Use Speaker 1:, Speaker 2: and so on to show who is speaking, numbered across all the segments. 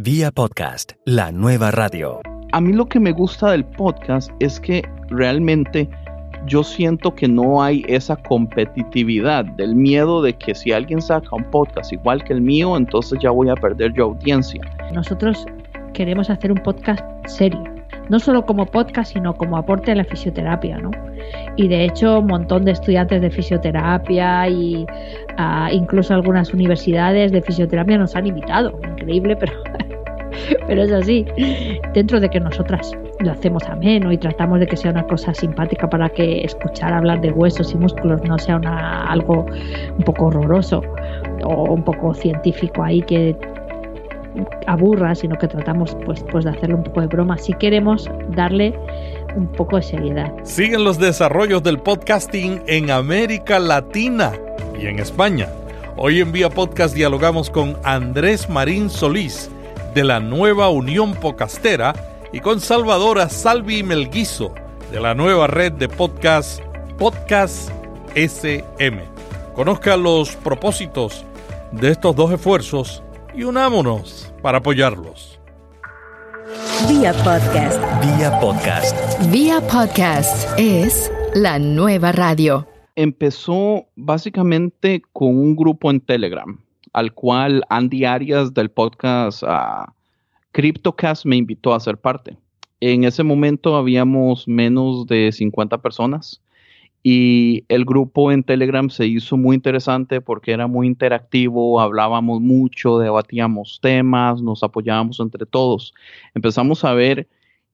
Speaker 1: Vía podcast, la nueva radio.
Speaker 2: A mí lo que me gusta del podcast es que realmente yo siento que no hay esa competitividad del miedo de que si alguien saca un podcast igual que el mío, entonces ya voy a perder yo audiencia.
Speaker 3: Nosotros queremos hacer un podcast serio, no solo como podcast, sino como aporte a la fisioterapia, ¿no? Y de hecho, un montón de estudiantes de fisioterapia y uh, incluso algunas universidades de fisioterapia nos han invitado. Increíble, pero, pero es así. Dentro de que nosotras lo hacemos ameno y tratamos de que sea una cosa simpática para que escuchar hablar de huesos y músculos no sea una, algo un poco horroroso o un poco científico ahí que aburra, sino que tratamos pues, pues de hacerle un poco de broma. Si queremos darle un poco de seriedad.
Speaker 4: Siguen los desarrollos del podcasting en América Latina y en España. Hoy en Vía Podcast dialogamos con Andrés Marín Solís de la nueva Unión Podcastera y con Salvadora Salvi Melguizo de la nueva red de podcast Podcast SM. Conozca los propósitos de estos dos esfuerzos y unámonos para apoyarlos.
Speaker 1: Vía podcast. Vía podcast.
Speaker 5: Vía podcast es la nueva radio.
Speaker 2: Empezó básicamente con un grupo en Telegram, al cual Andy Arias del podcast uh, CryptoCast me invitó a ser parte. En ese momento habíamos menos de 50 personas y el grupo en Telegram se hizo muy interesante porque era muy interactivo, hablábamos mucho, debatíamos temas, nos apoyábamos entre todos. Empezamos a ver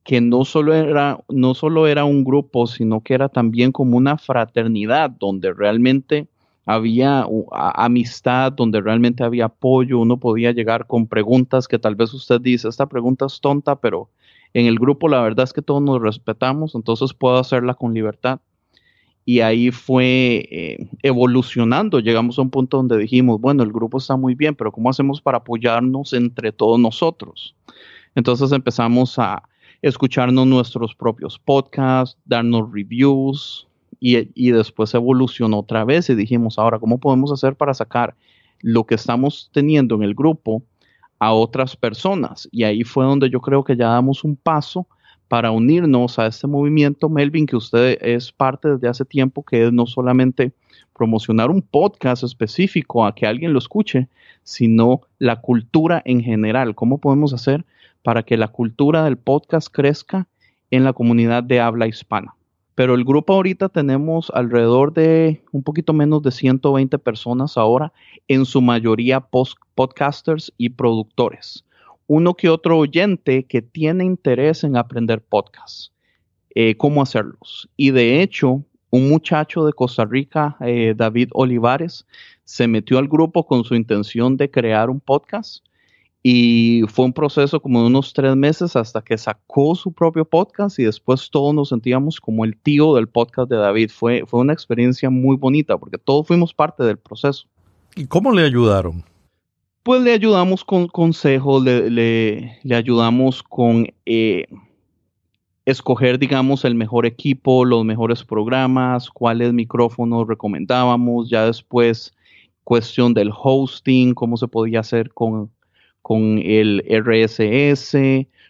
Speaker 2: que no solo era, no solo era un grupo, sino que era también como una fraternidad donde realmente había amistad, donde realmente había apoyo, uno podía llegar con preguntas que tal vez usted dice, esta pregunta es tonta, pero en el grupo la verdad es que todos nos respetamos, entonces puedo hacerla con libertad y ahí fue eh, evolucionando. Llegamos a un punto donde dijimos, bueno, el grupo está muy bien, pero ¿cómo hacemos para apoyarnos entre todos nosotros? Entonces empezamos a escucharnos nuestros propios podcasts, darnos reviews y, después evolucionó otra vez y dijimos, ahora, ¿cómo podemos hacer para sacar lo que estamos teniendo en el grupo a otras personas? Y ahí fue donde yo creo que ya damos un paso para unirnos a este movimiento, Melvin, que usted es parte desde hace tiempo, que es no solamente promocionar un podcast específico a que alguien lo escuche, sino la cultura en general. ¿Cómo podemos hacer para que la cultura del podcast crezca en la comunidad de habla hispana? Pero el grupo ahorita tenemos alrededor de un poquito menos de 120 personas ahora, en su mayoría podcasters y productores uno que otro oyente que tiene interés en aprender podcasts, eh, cómo hacerlos. Y de hecho, un muchacho de Costa Rica, eh, David Olivares, se metió al grupo con su intención de crear un podcast y fue un proceso como de unos tres meses hasta que sacó su propio podcast y después todos nos sentíamos como el tío del podcast de David. Fue, fue una experiencia muy bonita porque todos fuimos parte del proceso.
Speaker 4: ¿Y cómo le ayudaron?
Speaker 2: pues le ayudamos con consejos, le, ayudamos con eh, escoger, digamos, el mejor equipo, los mejores programas, cuáles micrófonos recomendábamos, ya después cuestión del hosting, cómo se podía hacer con, con el RSS,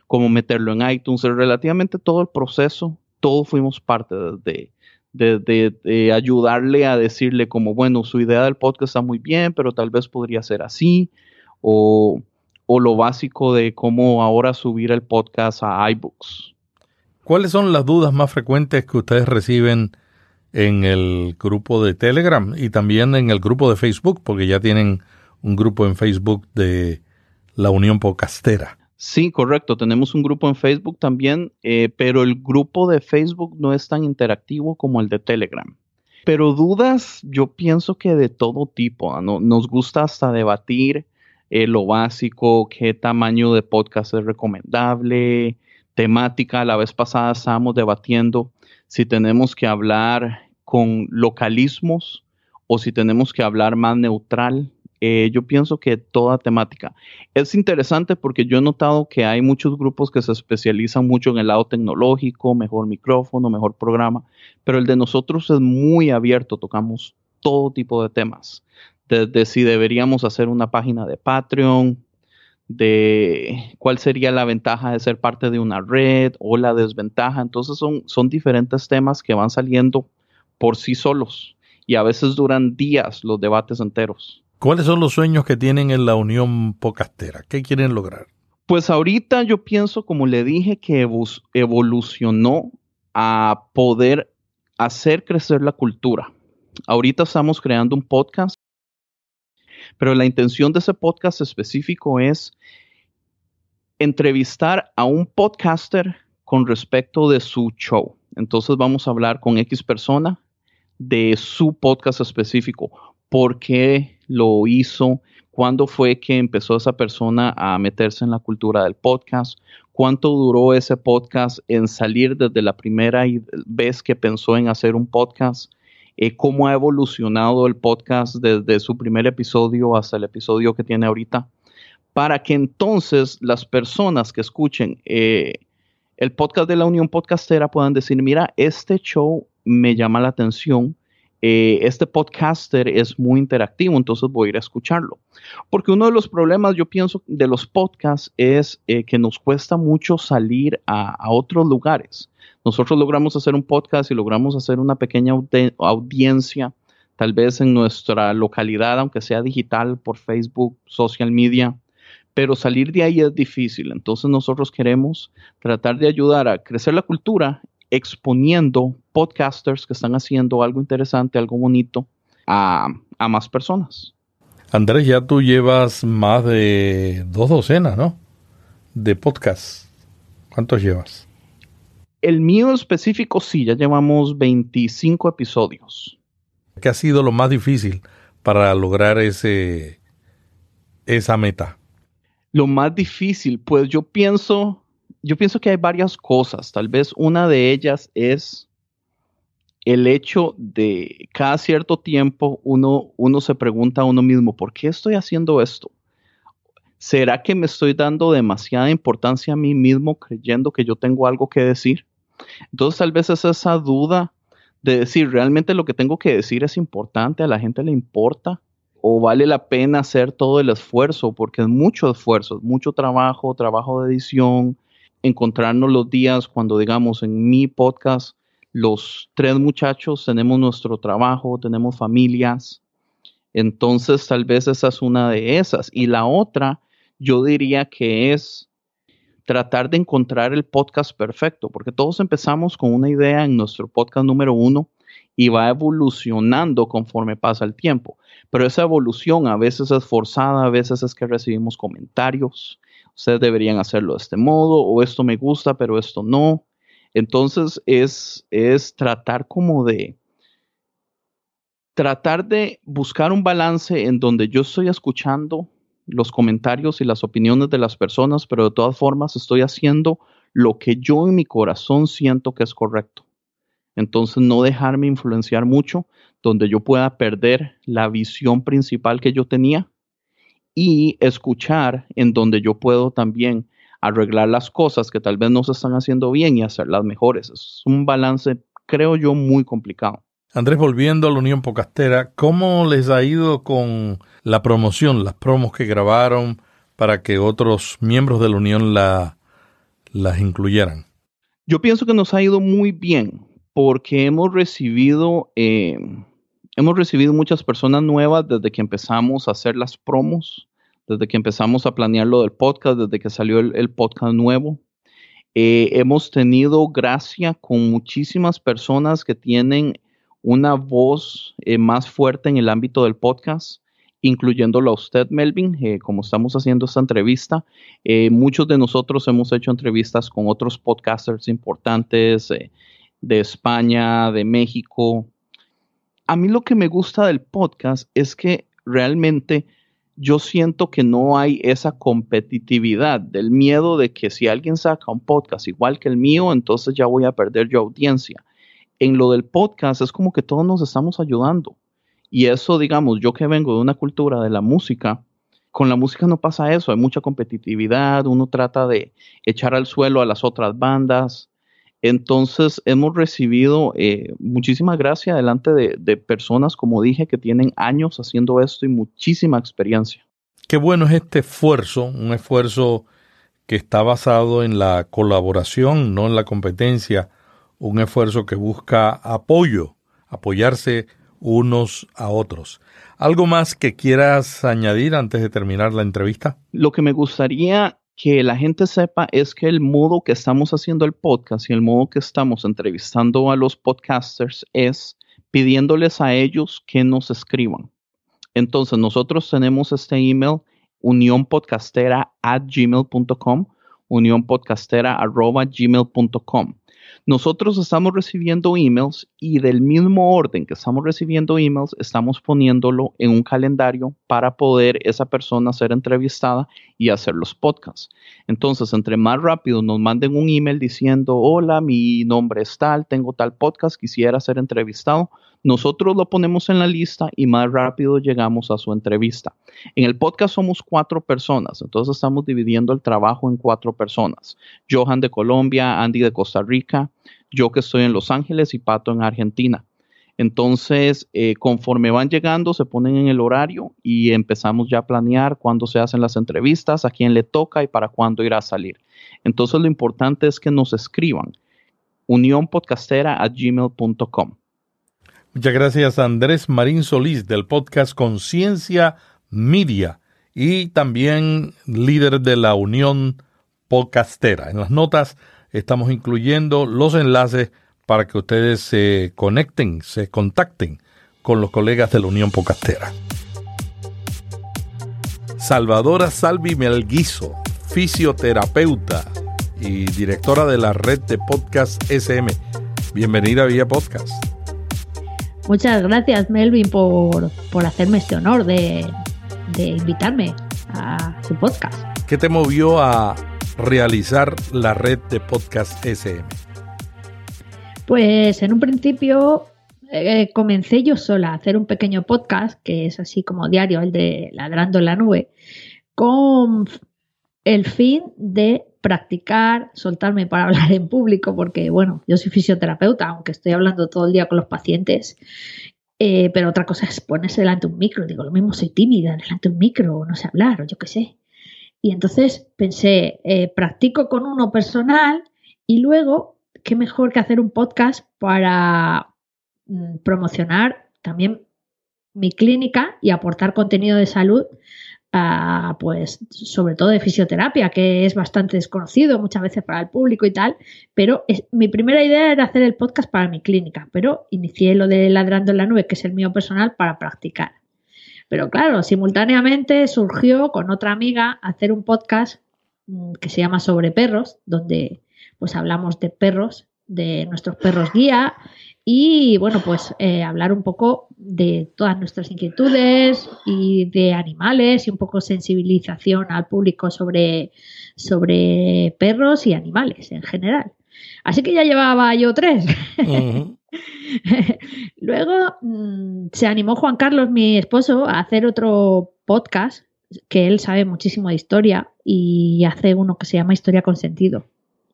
Speaker 2: cómo meterlo en iTunes, relativamente todo el proceso, todos fuimos parte de, de, ayudarle a decirle como, bueno, su idea del podcast está muy bien, pero tal vez podría ser así, o, lo básico de cómo ahora subir el podcast a iBooks.
Speaker 4: ¿Cuáles son las dudas más frecuentes que ustedes reciben en el grupo de Telegram y también en el grupo de Facebook? Porque ya tienen un grupo en Facebook de la Unión Podcastera.
Speaker 2: Sí, correcto. Tenemos un grupo en Facebook también, eh, pero el grupo de Facebook no es tan interactivo como el de Telegram. Pero dudas, yo pienso que de todo tipo. ¿no? Nos gusta hasta debatir eh, lo básico, qué tamaño de podcast es recomendable, temática. La vez pasada estábamos debatiendo si tenemos que hablar con localismos o si tenemos que hablar más neutral. Eh, yo pienso que toda temática. Es interesante porque yo he notado que hay muchos grupos que se especializan mucho en el lado tecnológico, mejor micrófono, mejor programa, pero el de nosotros es muy abierto, tocamos todo tipo de temas desde si deberíamos hacer una página de Patreon, de cuál sería la ventaja de ser parte de una red o la desventaja. Entonces son, son diferentes temas que van saliendo por sí solos y a veces duran días los debates enteros.
Speaker 4: ¿Cuáles son los sueños que tienen en la Unión Pocastera? ¿Qué quieren lograr?
Speaker 2: Pues ahorita yo pienso, como le dije, que evolucionó a poder hacer crecer la cultura. Ahorita estamos creando un podcast, pero la intención de ese podcast específico es entrevistar a un podcaster con respecto de su show. Entonces vamos a hablar con X persona de su podcast específico, por qué lo hizo, cuándo fue que empezó esa persona a meterse en la cultura del podcast, cuánto duró ese podcast en salir desde la primera vez que pensó en hacer un podcast, eh, cómo ha evolucionado el podcast desde su primer episodio hasta el episodio que tiene ahorita, para que entonces las personas que escuchen eh, el podcast de la Unión Podcastera puedan decir, mira, este show me llama la atención, eh, este podcaster es muy interactivo, entonces voy a ir a escucharlo. Porque uno de los problemas, yo pienso, de los podcasts es eh, que nos cuesta mucho salir a, otros lugares. Nosotros logramos hacer un podcast y logramos hacer una pequeña audiencia, tal vez en nuestra localidad, aunque sea digital, por Facebook, social media, pero salir de ahí es difícil. Entonces nosotros queremos tratar de ayudar a crecer la cultura exponiendo podcasters que están haciendo algo interesante, algo bonito a, más personas.
Speaker 4: Andrés, ya tú llevas más de dos docenas, ¿no? De podcasts. ¿Cuántos llevas?
Speaker 2: El mío específico sí, ya llevamos 25 episodios.
Speaker 4: ¿Qué ha sido lo más difícil para lograr ese, esa meta?
Speaker 2: Lo más difícil, pues yo pienso yo pienso que hay varias cosas. Tal vez una de ellas es el hecho de cada cierto tiempo uno, uno se pregunta a uno mismo, ¿por qué estoy haciendo esto? ¿Será que me estoy dando demasiada importancia a mí mismo creyendo que yo tengo algo que decir? Entonces tal vez es esa duda de decir, ¿realmente lo que tengo que decir es importante? ¿A la gente le importa? ¿O vale la pena hacer todo el esfuerzo? Porque es mucho esfuerzo, es mucho trabajo, trabajo de edición, encontrarnos los días cuando digamos en mi podcast, los tres muchachos tenemos nuestro trabajo, tenemos familias. Entonces tal vez esa es una de esas. Y la otra, yo diría que es tratar de encontrar el podcast perfecto, porque todos empezamos con una idea en nuestro podcast número uno y va evolucionando conforme pasa el tiempo. Pero esa evolución a veces es forzada, a veces es que recibimos comentarios, ustedes deberían hacerlo de este modo, o esto me gusta, pero esto no. Entonces es, es tratar como de, tratar de buscar un balance en donde yo estoy escuchando los comentarios y las opiniones de las personas, pero de todas formas estoy haciendo lo que yo en mi corazón siento que es correcto. Entonces no dejarme influenciar mucho, donde yo pueda perder la visión principal que yo tenía y escuchar en donde yo puedo también arreglar las cosas que tal vez no se están haciendo bien y hacerlas mejores. Es un balance, creo yo, muy complicado.
Speaker 4: Andrés, volviendo a la Unión Pocastera, ¿cómo les ha ido con la promoción, las promos que grabaron para que otros miembros de la Unión la, las incluyeran?
Speaker 2: Yo pienso que nos ha ido muy bien porque hemos recibido eh, hemos recibido muchas personas nuevas desde que empezamos a hacer las promos, desde que empezamos a planear lo del podcast, desde que salió el, podcast nuevo. Eh, hemos tenido gracia con muchísimas personas que tienen una voz eh, más fuerte en el ámbito del podcast, incluyéndolo a usted, Melvin, eh, como estamos haciendo esta entrevista. muchos de nosotros hemos hecho entrevistas con otros podcasters importantes de España, de México, a mí lo que me gusta del podcast es que realmente yo siento que no hay esa competitividad del miedo de que si alguien saca un podcast igual que el mío, entonces ya voy a perder yo audiencia. En lo del podcast es como que todos nos estamos ayudando. Y eso, digamos, yo que vengo de una cultura de la música, con la música no pasa eso, hay mucha competitividad, uno trata de echar al suelo a las otras bandas, entonces hemos recibido eh, muchísima gracia delante de, personas, como dije, que tienen años haciendo esto y muchísima experiencia.
Speaker 4: qué bueno es este esfuerzo, un esfuerzo que está basado en la colaboración, no en la competencia, un esfuerzo que busca apoyo, apoyarse unos a otros. ¿Algo más que quieras añadir antes de terminar la entrevista?
Speaker 2: Lo que me gustaría que la gente sepa es que el modo que estamos haciendo el podcast y el modo que estamos entrevistando a los podcasters es pidiéndoles a ellos que nos escriban. Entonces, nosotros tenemos este email unionpodcastera at gmail.com, unionpodcastera arroba gmail.com. Nosotros estamos recibiendo emails y del mismo orden que estamos recibiendo emails, estamos poniéndolo en un calendario para poder esa persona ser entrevistada y hacer los podcasts. Entonces, entre más rápido nos manden un email diciendo, hola, mi nombre es tal, tengo tal podcast, quisiera ser entrevistado, nosotros lo ponemos en la lista y más rápido llegamos a su entrevista. En el podcast somos cuatro personas, entonces estamos dividiendo el trabajo en cuatro personas. Johan de Colombia, Andy de Costa Rica, yo que estoy en Los Ángeles y Pato en Argentina. Entonces, eh, conforme van llegando, se ponen en el horario y empezamos ya a planear cuándo se hacen las entrevistas, a quién le toca y para cuándo irá a salir. Entonces, lo importante es que nos escriban unionpodcastera.gmail.com.
Speaker 4: Muchas gracias Andrés Marín Solís del podcast Conciencia Media y también líder de la Unión Podcastera. En las notas estamos incluyendo los enlaces para que ustedes se conecten, se contacten con los colegas de la Unión Podcastera. Salvadora Salvi Melguizo, fisioterapeuta y directora de la red de podcast SM. Bienvenida a Vía Podcast.
Speaker 3: Muchas gracias, Melvin, por, hacerme este honor de, de invitarme a su podcast.
Speaker 4: ¿Qué te movió a realizar la red de podcast SM?
Speaker 3: Pues en un principio eh, comencé yo sola a hacer un pequeño podcast, que es así como diario, el de Ladrando en la Nube, con el fin de practicar, soltarme para hablar en público, porque bueno, yo soy fisioterapeuta, aunque estoy hablando todo el día con los pacientes, eh, pero otra cosa es ponerse delante de un micro. Digo, lo mismo soy tímida delante de un micro, no sé hablar, o yo qué sé. Y entonces pensé, eh, practico con uno personal y luego, qué mejor que hacer un podcast para mm, promocionar también mi clínica y aportar contenido de salud pues sobre todo de fisioterapia, que es bastante desconocido muchas veces para el público y tal, pero mi primera idea era hacer el podcast para mi clínica, pero inicié lo de Ladrando en la Nube, que es el mío personal, para practicar. Pero claro, simultáneamente surgió con otra amiga hacer un podcast mm, que se llama Sobre Perros, donde pues hablamos de perros, de nuestros perros guía y bueno, pues eh, hablar un poco de todas nuestras inquietudes y de animales y un poco sensibilización al público sobre, sobre perros y animales en general. Así que ya llevaba yo tres. Luego mm, se animó Juan Carlos, mi esposo, a hacer otro podcast que él sabe muchísimo de historia y hace uno que se llama Historia con sentido.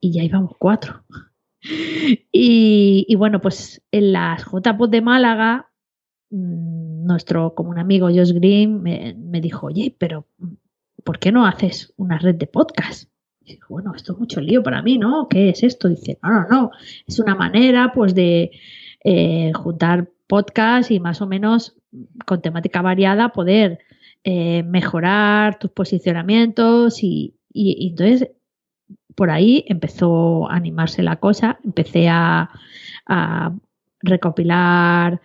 Speaker 3: Y ya íbamos cuatro. Y, bueno, pues en las JPOT de Málaga, mm, nuestro como un amigo Josh Green me, dijo, oye, pero ¿por qué no haces una red de podcast? Bueno, esto es mucho lío para mí, ¿no? ¿Qué es esto? Dice, no, no, no, es una manera pues de eh, juntar podcast y más o menos con temática variada poder eh, mejorar tus posicionamientos y, y entonces por ahí empezó a animarse la cosa, empecé a, recopilar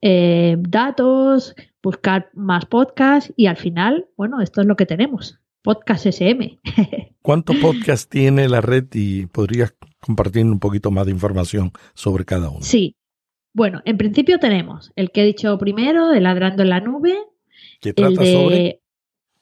Speaker 3: eh, datos, buscar más podcasts y al final, bueno, esto es lo que tenemos, Podcast SM.
Speaker 4: ¿Cuántos podcasts tiene la red y podrías compartir un poquito más de información sobre cada uno?
Speaker 3: Sí. Bueno, en principio tenemos el que he dicho primero, de Ladrando en la Nube.
Speaker 4: ¿Qué trata sobre?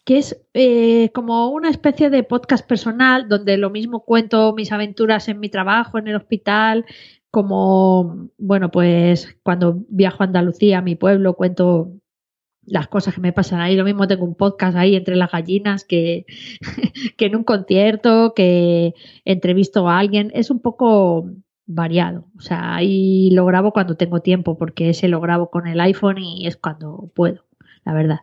Speaker 3: Que es eh, como una especie de podcast personal donde lo mismo cuento mis aventuras en mi trabajo, en el hospital, como, bueno, pues cuando viajo a Andalucía, a mi pueblo, cuento las cosas que me pasan ahí. Lo mismo tengo un podcast ahí entre las gallinas que, que en un concierto, que entrevisto a alguien. Es un poco variado. O sea, ahí lo grabo cuando tengo tiempo, porque ese lo grabo con el iPhone y es cuando puedo la verdad.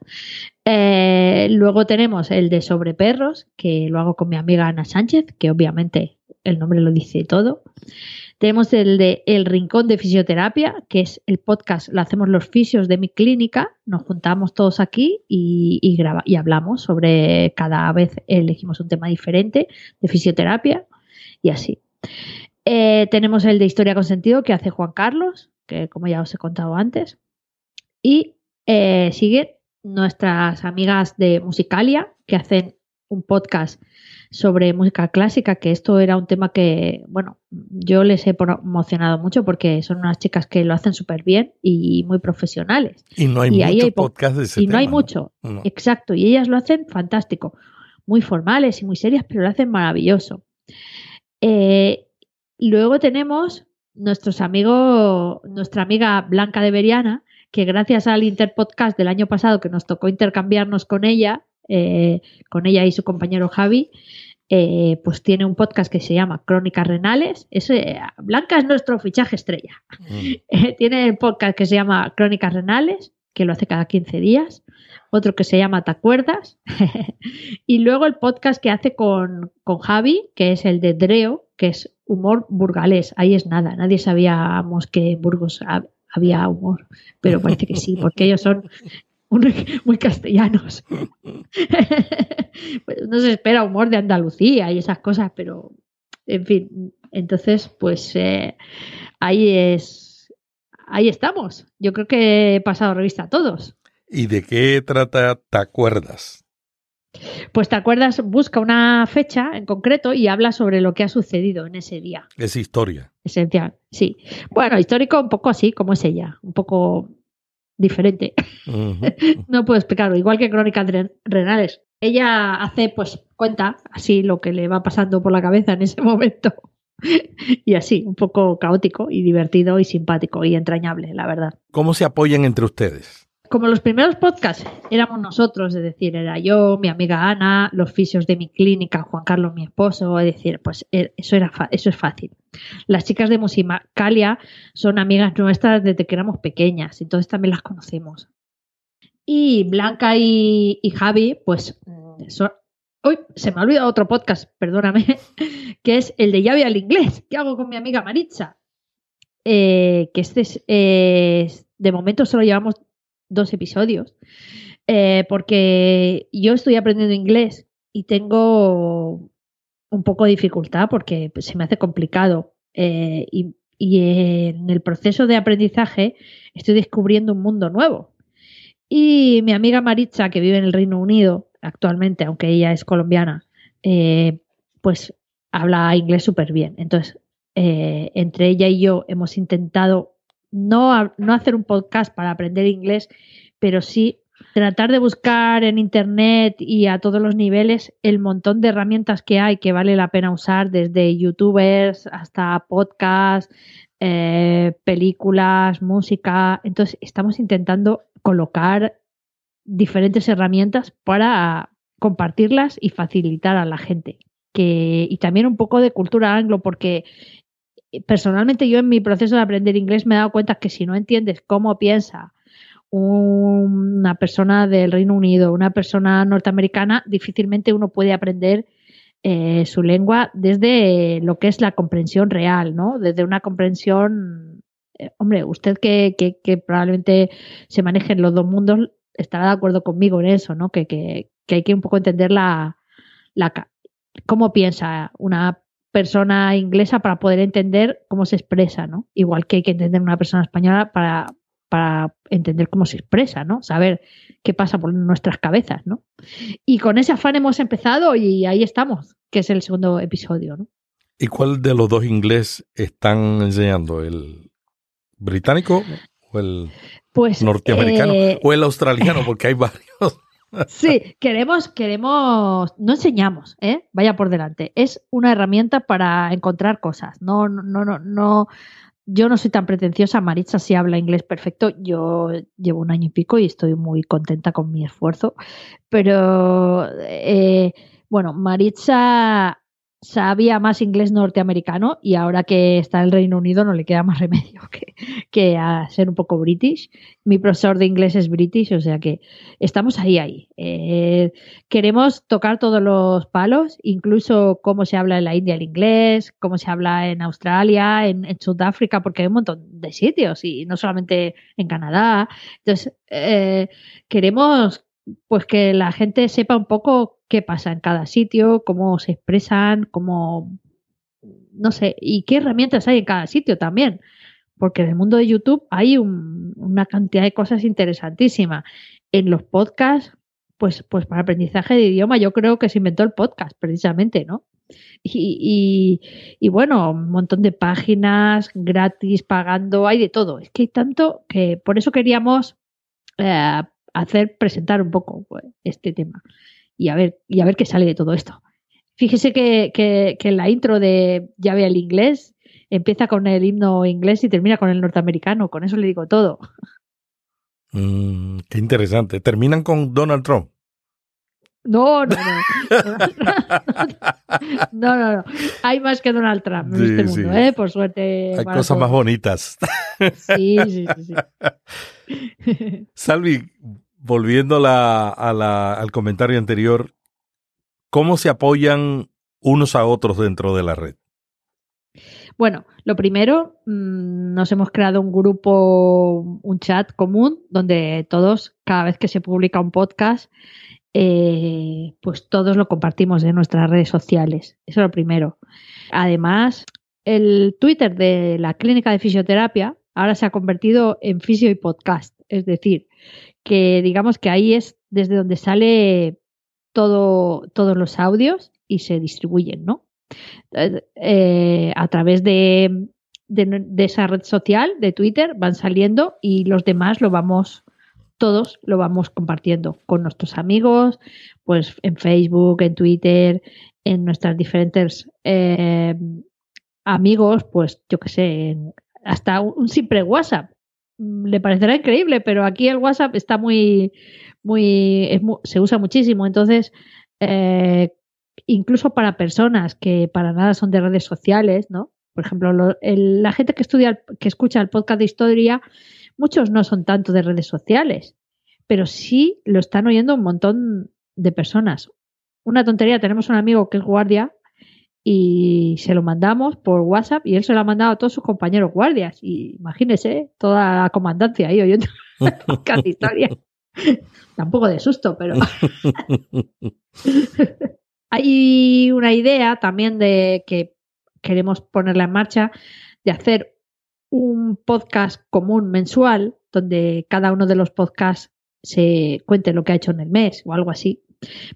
Speaker 3: Eh, luego tenemos el de sobre perros, que lo hago con mi amiga Ana Sánchez, que obviamente el nombre lo dice todo. Tenemos el de El Rincón de Fisioterapia, que es el podcast, lo hacemos los fisios de mi clínica, nos juntamos todos aquí y, y hablamos sobre cada vez elegimos un tema diferente de fisioterapia y así. Eh, tenemos el de Historia con Sentido que hace Juan Carlos, que como ya os he contado antes. Y eh, siguen nuestras amigas de Musicalia, que hacen un podcast sobre música clásica, que esto era un tema que, bueno, yo les he promocionado mucho porque son unas chicas que lo hacen súper bien y muy profesionales.
Speaker 4: Y no hay mucho podcast de ese
Speaker 3: Y no hay mucho, exacto, y ellas lo hacen fantástico, muy formales y muy serias, pero lo hacen maravilloso. Eh, luego tenemos nuestros amigos, nuestra amiga Blanca de Beriana, que gracias al Interpodcast del año pasado que nos tocó intercambiarnos con ella, eh, con ella y su compañero Javi, eh, pues tiene un podcast que se llama Crónicas Renales. Blanca es nuestro fichaje estrella. Mm. tiene el podcast que se llama Crónicas Renales, que lo hace cada 15 días. Otro que se llama ¿Te acuerdas? y luego el podcast que hace con, con Javi, que es el de Dreo, que es humor burgalés. Ahí es nada. Nadie sabíamos que en Burgos había humor, pero parece que sí, porque ellos son muy castellanos. Pues no se espera humor de Andalucía y esas cosas, pero en fin, entonces pues eh, ahí es, ahí estamos. Yo creo que he pasado revista a todos.
Speaker 4: ¿Y de qué trata Te acuerdas?
Speaker 3: Pues te acuerdas, busca una fecha en concreto y habla sobre lo que ha sucedido en ese día.
Speaker 4: Es historia.
Speaker 3: Esencial, sí. Bueno, histórico un poco así como es ella, un poco diferente. no puedo explicarlo, igual que Crónicas Renales. Ella hace, pues, cuenta así lo que le va pasando por la cabeza en ese momento. y así, un poco caótico y divertido y simpático y entrañable, la verdad.
Speaker 4: ¿Cómo se apoyan entre ustedes?
Speaker 3: Como los primeros podcasts éramos nosotros, es decir, era yo, mi amiga Ana, los fisios de mi clínica, Juan Carlos, mi esposo, es decir, pues eh, eso, era eso es fácil. Las chicas de Musicalia son amigas nuestras desde que éramos pequeñas, entonces también las conocemos. Y Blanca y, Javi, pues mm, son, Uy, se me ha olvidado otro podcast, perdóname, que es el de llave al inglés, que hago con mi amiga Maritza. Eh, que este es, de momento solo llevamos dos episodios, eh, porque yo estoy aprendiendo inglés y tengo un poco de dificultad porque pues, se me hace complicado eh, y, en el proceso de aprendizaje estoy descubriendo un mundo nuevo. Y mi amiga Maritza, que vive en el Reino Unido actualmente, aunque ella es colombiana, eh, pues habla inglés súper bien. Entonces, entre ella y yo hemos intentado no, no hacer un podcast para aprender inglés, pero sí tratar de buscar en internet y a todos los niveles el montón de herramientas que hay que vale la pena usar, desde youtubers hasta podcasts, eh, películas, música. Entonces, estamos intentando colocar diferentes herramientas para compartirlas y facilitar a la gente. Que, y también un poco de cultura anglo, porque personalmente yo en mi proceso de aprender inglés me he dado cuenta que si no entiendes cómo piensa una persona del Reino Unido, una persona norteamericana, difícilmente uno puede aprender eh, su lengua desde lo que es la comprensión real, ¿no? Desde una comprensión, eh, hombre, usted que, que, probablemente se maneje en los dos mundos estará de acuerdo conmigo en eso, ¿no? Que, que, que hay que un poco entender la cómo piensa una persona inglesa para poder entender cómo se expresa, ¿no? Igual que hay que entender una persona española para, para entender cómo se expresa, ¿no? Saber qué pasa por nuestras cabezas, ¿no? Y con ese afán hemos empezado y ahí estamos, que es el segundo episodio, ¿no?
Speaker 4: ¿Y cuál de los dos inglés están enseñando? ¿El británico o el pues, norteamericano? Eh, ¿O el australiano? Porque hay varios.
Speaker 3: Sí, queremos, queremos, no enseñamos, ¿eh? Vaya por delante. Es una herramienta para encontrar cosas. No, no, no, no. Yo no soy tan pretenciosa. Maritza sí habla inglés perfecto. Yo llevo un año y pico y estoy muy contenta con mi esfuerzo. Pero, eh, bueno, Maritza sabía más inglés norteamericano y ahora que está en el Reino Unido no le queda más remedio que, que a ser un poco british. Mi profesor de inglés es british, o sea que estamos ahí, ahí. Eh, queremos tocar todos los palos, incluso cómo se habla en la India el inglés, cómo se habla en Australia, en, Sudáfrica, porque hay un montón de sitios y no solamente en Canadá. Entonces, eh, queremos pues que la gente sepa un poco qué pasa en cada sitio, cómo se expresan, cómo, no sé, y qué herramientas hay en cada sitio también. Porque en el mundo de YouTube hay una cantidad de cosas interesantísimas. En los podcasts, pues, pues para aprendizaje de idioma, yo creo que se inventó el podcast, precisamente, ¿no? Y, y, bueno, un montón de páginas gratis, pagando, hay de todo. Es que hay tanto que por eso queríamos eh, hacer presentar un poco pues, este tema y a ver y a ver qué sale de todo esto. Fíjese que, que, la intro de Ya ve el inglés empieza con el himno inglés y termina con el norteamericano. Con eso le digo todo.
Speaker 4: Mm, qué interesante. Terminan con Donald Trump.
Speaker 3: No, no, no. No, no, no. Hay más que Donald Trump en este mundo, ¿eh? Por suerte.
Speaker 4: Hay cosas más bonitas.
Speaker 3: Sí, sí, sí.
Speaker 4: sí. Salvi, volviendo al comentario anterior, ¿cómo se apoyan unos a otros dentro de la red?
Speaker 3: Bueno, lo primero, mm, nos hemos creado un grupo, un chat común, donde todos, cada vez que se publica un podcast, eh, pues todos lo compartimos en nuestras redes sociales. Eso es lo primero. Además, el Twitter de la clínica de fisioterapia ahora se ha convertido en fisio y podcast. Es decir, que digamos que ahí es desde donde sale todo, todos los audios y se distribuyen, ¿no? Eh, a través de, de, esa red social, de Twitter, van saliendo y los demás lo vamos, todos lo vamos compartiendo con nuestros amigos, pues en Facebook, en Twitter, en nuestras diferentes eh, amigos, pues yo qué sé, hasta un simple WhatsApp le parecerá increíble, pero aquí el WhatsApp está muy, muy, se usa muchísimo. Entonces, eh, incluso para personas que para nada son de redes sociales, ¿no? Por ejemplo, la gente que estudia, que escucha el podcast de historia, muchos no son tanto de redes sociales, pero sí lo están oyendo un montón de personas. Una tontería, tenemos un amigo que es guardia y se lo mandamos por WhatsApp y él se lo ha mandado a todos sus compañeros guardias. Y imagínese toda la comandancia ahí oyendo cada historia. Tampoco de susto, pero. Hay una idea también de que queremos ponerla en marcha de hacer un podcast común mensual donde cada uno de los podcasts se cuente lo que ha hecho en el mes o algo así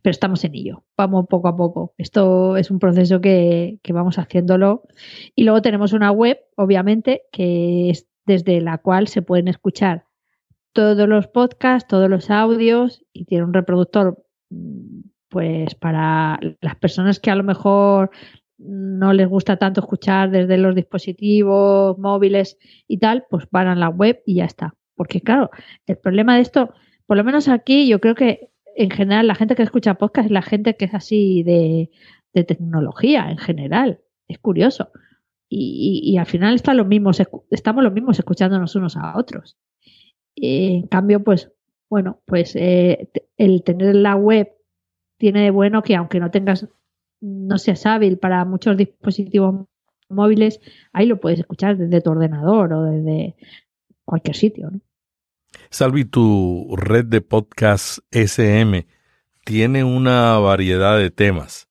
Speaker 3: pero estamos en ello. Vamos poco a poco. Esto es un proceso que, vamos haciéndolo. Y luego tenemos una web, obviamente, que es desde la cual se pueden escuchar todos los podcasts, todos los audios y tiene un reproductor pues para las personas que a lo mejor no les gusta tanto escuchar desde los dispositivos móviles y tal, pues van a la web y ya está. Porque claro, el problema de esto, por lo menos aquí, yo creo que en general, la gente que escucha podcast es la gente que es así de, tecnología en general. Es curioso. Y, al final están los mismos, estamos los mismos escuchándonos unos a otros. en cambio, pues, bueno, pues eh, el tener la web tiene de bueno que aunque no tengas, no seas hábil para muchos dispositivos móviles, ahí lo puedes escuchar desde tu ordenador o desde cualquier sitio. ¿no?
Speaker 4: Salvi, tu red de podcast SM tiene una variedad de temas.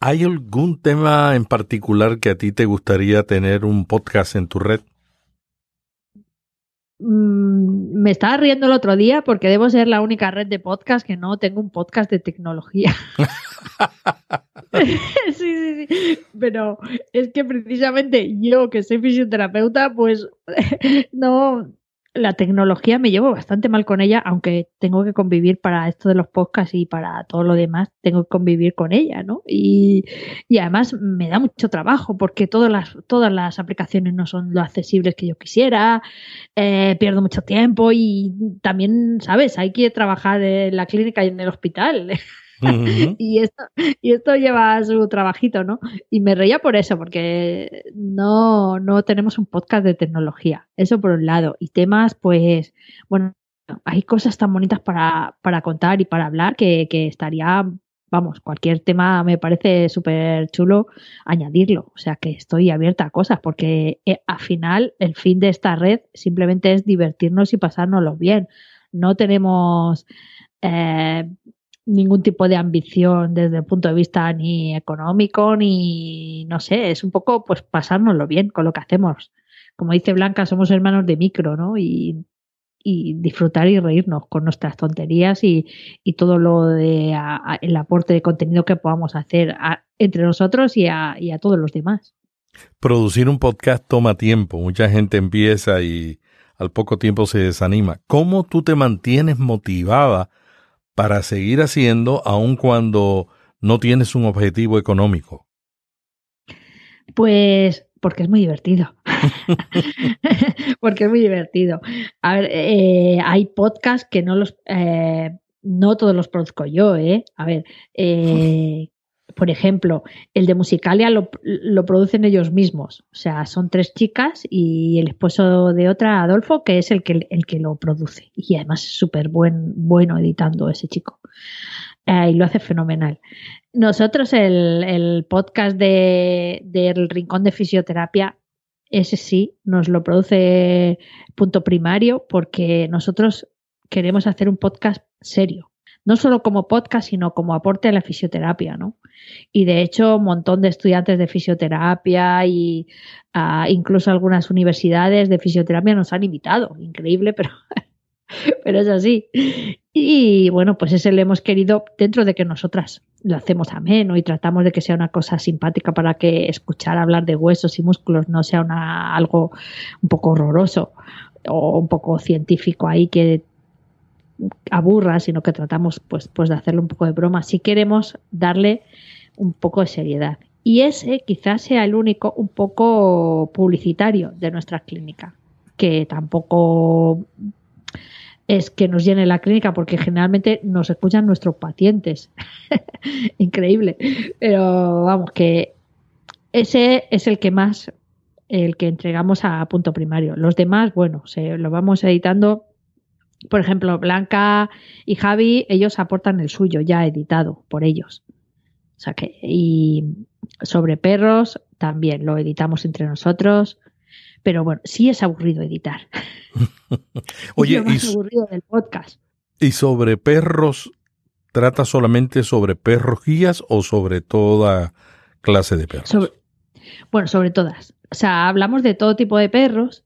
Speaker 4: ¿Hay algún tema en particular que a ti te gustaría tener un podcast en tu red?
Speaker 3: Mm, me estaba riendo el otro día porque debo ser la única red de podcast que no tengo un podcast de tecnología. sí, sí, sí. Pero es que precisamente yo, que soy fisioterapeuta, pues no, la tecnología me llevo bastante mal con ella, aunque tengo que convivir para esto de los podcasts y para todo lo demás, tengo que convivir con ella, ¿no? Y, además me da mucho trabajo porque todas las, todas las aplicaciones no son lo accesibles que yo quisiera, eh, pierdo mucho tiempo y también, ¿sabes? Hay que trabajar en la clínica y en el hospital. y, esto, y esto lleva su trabajito, ¿no? Y me reía por eso, porque no, no tenemos un podcast de tecnología. Eso por un lado. Y temas, pues, bueno, hay cosas tan bonitas para, para contar y para hablar que, estaría vamos, cualquier tema me parece súper chulo añadirlo. O sea que estoy abierta a cosas porque eh, al final el fin de esta red simplemente es divertirnos y pasárnoslo bien. No tenemos eh, ningún tipo de ambición desde el punto de vista ni económico ni no sé, es un poco pues pasárnoslo bien con lo que hacemos. Como dice Blanca, somos hermanos de micro, ¿no? Y y disfrutar y reírnos con nuestras tonterías y, todo lo de el aporte de contenido que podamos hacer entre nosotros y y a todos los demás.
Speaker 4: Producir un podcast toma tiempo, mucha gente empieza y al poco tiempo se desanima. ¿Cómo tú te mantienes motivada para seguir haciendo aun cuando no tienes un objetivo económico?
Speaker 3: Pues porque es muy divertido. porque es muy divertido. A ver, eh, hay podcasts que no los, eh, no todos los produzco yo, ¿eh? A ver, eh, por ejemplo, el de Musicalia lo, lo, producen ellos mismos. O sea, son tres chicas y el esposo de otra, Adolfo, que es el que, el que lo produce. Y además es súper buen, bueno editando ese chico. y lo hace fenomenal. Nosotros, el, el podcast de, del Rincón de Fisioterapia, ese sí, nos lo produce punto primario porque nosotros queremos hacer un podcast serio. No solo como podcast, sino como aporte a la fisioterapia, ¿no? Y de hecho, un montón de estudiantes de fisioterapia y uh, incluso algunas universidades de fisioterapia nos han invitado. Increíble, pero pero es así. Y bueno, pues ese le hemos querido, dentro de que nosotras lo hacemos ameno y tratamos de que sea una cosa simpática para que escuchar hablar de huesos y músculos no sea una, algo un poco horroroso o un poco científico ahí que aburra, sino que tratamos pues, pues de hacerle un poco de broma. Si queremos darle un poco de seriedad. Y ese quizás sea el único un poco publicitario de nuestra clínica, que tampoco es que nos llene la clínica, porque generalmente nos escuchan nuestros pacientes. Increíble. Pero vamos, que ese es el que más, el que entregamos a punto primario. Los demás, bueno, se lo vamos editando. Por ejemplo, Blanca y Javi, ellos aportan el suyo ya editado por ellos. O sea que, y sobre perros también lo editamos entre nosotros. Pero bueno, sí es aburrido editar.
Speaker 4: Oye,
Speaker 3: es y, aburrido del podcast.
Speaker 4: ¿Y sobre perros trata solamente sobre perros guías o sobre toda clase de perros?
Speaker 3: bueno, sobre todas. O sea, hablamos de todo tipo de perros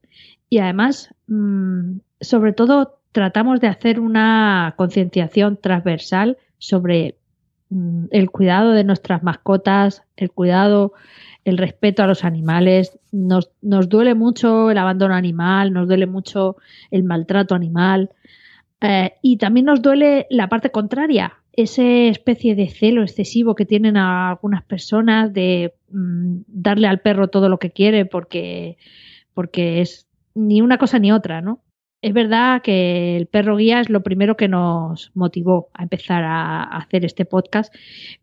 Speaker 3: y además, mm, sobre todo, tratamos de hacer una concienciación transversal sobre mm, el cuidado de nuestras mascotas, el cuidado el respeto a los animales. Nos, nos duele mucho el abandono animal, nos duele mucho el maltrato animal. Eh, y también nos duele la parte contraria, esa especie de celo excesivo que tienen algunas personas de mm, darle al perro todo lo que quiere porque, porque es ni una cosa ni otra, ¿no? Es verdad que el perro guía es lo primero que nos motivó a empezar a hacer este podcast,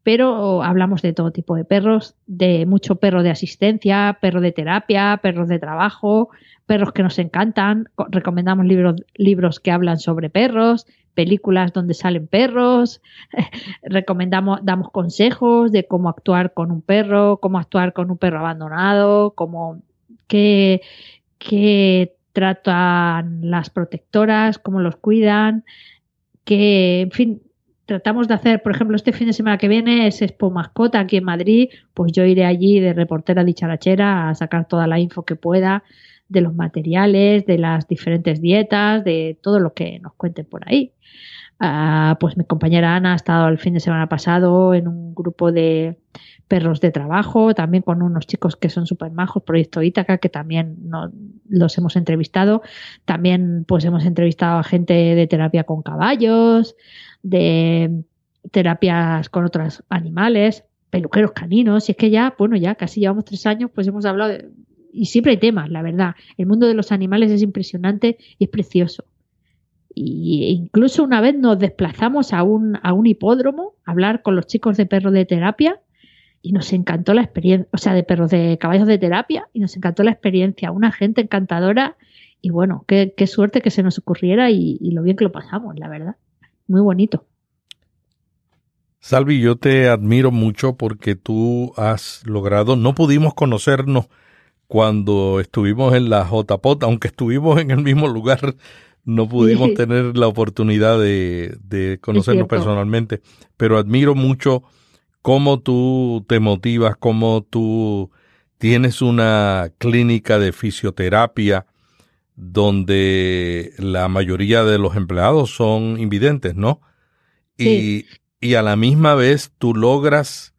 Speaker 3: pero hablamos de todo tipo de perros, de mucho perro de asistencia, perro de terapia, perros de trabajo, perros que nos encantan, recomendamos libros, que hablan sobre perros, películas donde salen perros, recomendamos, damos consejos de cómo actuar con un perro, cómo actuar con un perro abandonado, cómo qué, qué tratan las protectoras, cómo los cuidan, que, en fin, tratamos de hacer, por ejemplo, este fin de semana que viene es Expo Mascota aquí en Madrid, pues yo iré allí de reportera dicharachera a sacar toda la info que pueda de los materiales, de las diferentes dietas, de todo lo que nos cuenten por ahí. Ah, pues mi compañera Ana ha estado el fin de semana pasado en un grupo de perros de trabajo, también con unos chicos que son súper majos, Proyecto Ítaca, que también los hemos entrevistado. También pues hemos entrevistado a gente de terapia con caballos, de terapias con otros animales, peluqueros caninos, y es que ya, bueno, ya casi llevamos tres años, pues hemos hablado de, y siempre hay temas, la verdad. El mundo de los animales es impresionante y es precioso. Y incluso una vez nos desplazamos a un, a un hipódromo a hablar con los chicos de perros de terapia y nos encantó la experiencia, o sea, de perros de caballos de terapia y nos encantó la experiencia. Una gente encantadora y bueno, qué, suerte que se nos ocurriera y, lo bien que lo pasamos, la verdad. Muy bonito.
Speaker 4: Salvi, yo te admiro mucho porque tú has logrado, no pudimos conocernos cuando estuvimos en la JPOT, aunque estuvimos en el mismo lugar, no pudimos tener la oportunidad de, de conocernos personalmente, pero admiro mucho cómo tú te motivas, cómo tú tienes una clínica de fisioterapia donde la mayoría de los empleados son invidentes, ¿no? Y, y a la misma vez tú logras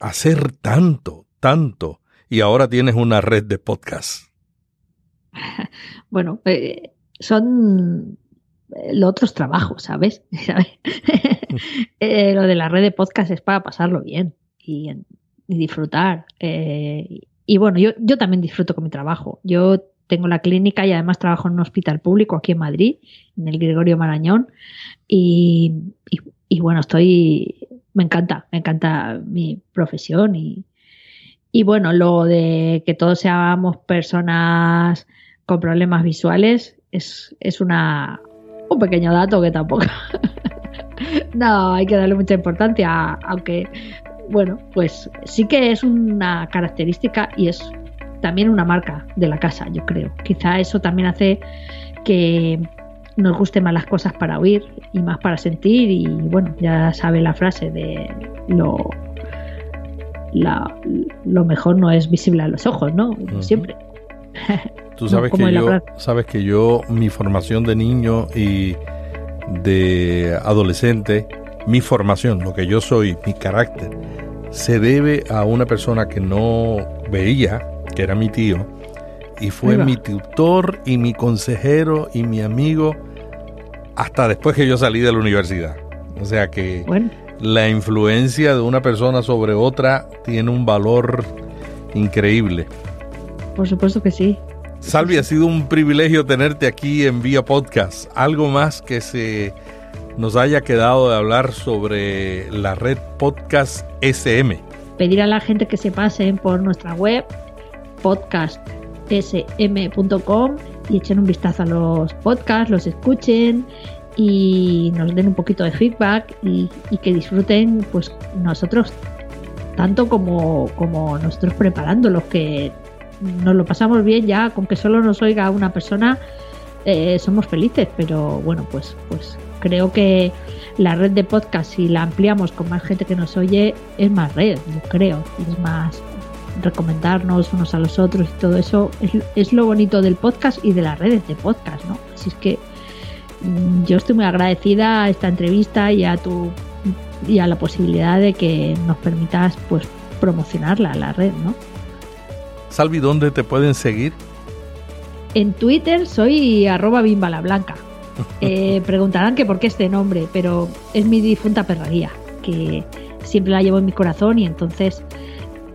Speaker 4: hacer tanto, tanto, y ahora tienes una red de podcasts.
Speaker 3: Bueno, eh, son eh, los otros trabajos, ¿sabes? Eh, lo de la red de podcast es para pasarlo bien y, disfrutar. y bueno, yo, yo también disfruto con mi trabajo. Yo tengo la clínica y además trabajo en un hospital público aquí en Madrid, en el Gregorio Marañón. Y, bueno, estoy, me encanta, me encanta mi profesión y, y bueno, lo de que todos seamos personas con problemas visuales es, es una, un pequeño dato que tampoco. no, hay que darle mucha importancia, aunque, bueno, pues sí que es una característica y es también una marca de la casa, yo creo. Quizá eso también hace que nos guste más las cosas para oír y más para sentir y bueno, ya sabe la frase de lo lo mejor no es visible a los ojos, ¿no? Siempre.
Speaker 4: Tú sabes que yo sabes que yo mi formación de niño y de adolescente, mi formación, lo que yo soy, mi carácter se debe a una persona que no veía que era mi tío, y fue mi tutor y mi consejero y mi amigo hasta después que yo salí de la universidad. O sea que la influencia de una persona sobre otra tiene un valor increíble.
Speaker 3: Por supuesto que sí.
Speaker 4: Salvi, ha sido un privilegio tenerte aquí en Vía Podcast. ¿Algo más que se nos haya quedado de hablar sobre la red Podcast SM?
Speaker 3: Pedir a la gente que se pasen por nuestra web podcastsm.com y echen un vistazo a los podcasts, los escuchen y nos den un poquito de feedback y, que disfruten pues nosotros tanto como, como nosotros preparándolos, que nos lo pasamos bien ya, con que solo nos oiga una persona, eh, somos felices, pero bueno, pues, pues creo que la red de podcast, si la ampliamos con más gente que nos oye, es más red, yo creo, es más, recomendarnos unos a los otros y todo eso es, lo bonito del podcast y de las redes de podcast, ¿no? Así es que mm, yo estoy muy agradecida a esta entrevista y a tu y a la posibilidad de que nos permitas pues promocionarla la red, ¿no?
Speaker 4: Salvi, ¿dónde te pueden seguir?
Speaker 3: En Twitter soy arroba bimbalablanca. Eh, preguntarán que por qué este nombre, pero es mi difunta perrería, que siempre la llevo en mi corazón y entonces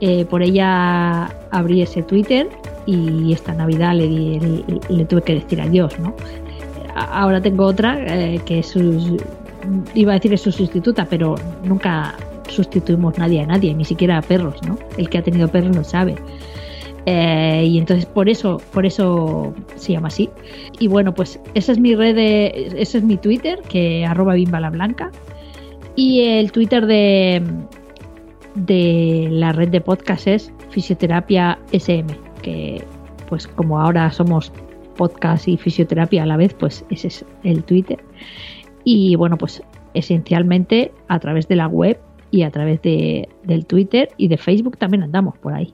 Speaker 3: eh, por ella abrí ese Twitter y esta Navidad le, le, tuve que decir adiós, ¿no? Ahora tengo otra eh, que es su, iba a decir es su sustituta, pero nunca sustituimos nadie a nadie, ni siquiera a perros, ¿no? El que ha tenido perros lo sabe. Eh, y entonces por eso, por eso se llama así. Y bueno, pues esa es mi red, de, ese es mi Twitter, que arroba bimbala blanca. Y el Twitter de, de la red de podcast es Fisioterapia SM, que pues como ahora somos podcast y fisioterapia a la vez, pues ese es el Twitter. Y bueno, pues esencialmente a través de la web y a través de, del Twitter y de Facebook también andamos por ahí.